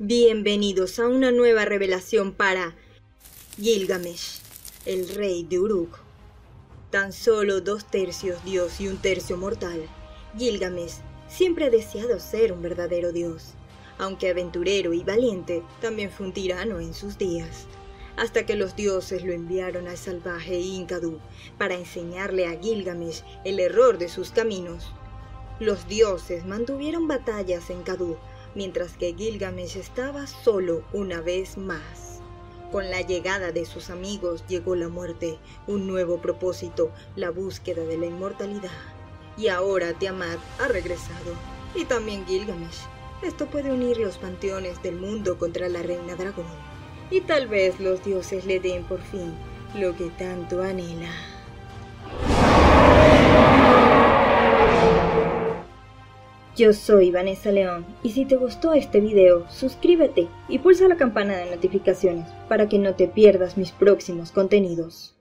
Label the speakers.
Speaker 1: Bienvenidos a una nueva revelación para Gilgamesh, el rey de Uruk. Tan solo dos tercios dios y un tercio mortal, Gilgamesh siempre ha deseado ser un verdadero dios. Aunque aventurero y valiente, también fue un tirano en sus días. Hasta que los dioses lo enviaron al salvaje Inkadu para enseñarle a Gilgamesh el error de sus caminos. Los dioses mantuvieron batallas en Kadu mientras que Gilgamesh estaba solo una vez más. Con la llegada de sus amigos llegó la muerte, un nuevo propósito, la búsqueda de la inmortalidad. Y ahora Tiamat ha regresado, y también Gilgamesh. Esto puede unir los panteones del mundo contra la reina dragón. Y tal vez los dioses le den por fin lo que tanto anhela. Yo soy Vanessa León y si te gustó este video, suscríbete y pulsa la campana de notificaciones para que no te pierdas mis próximos contenidos.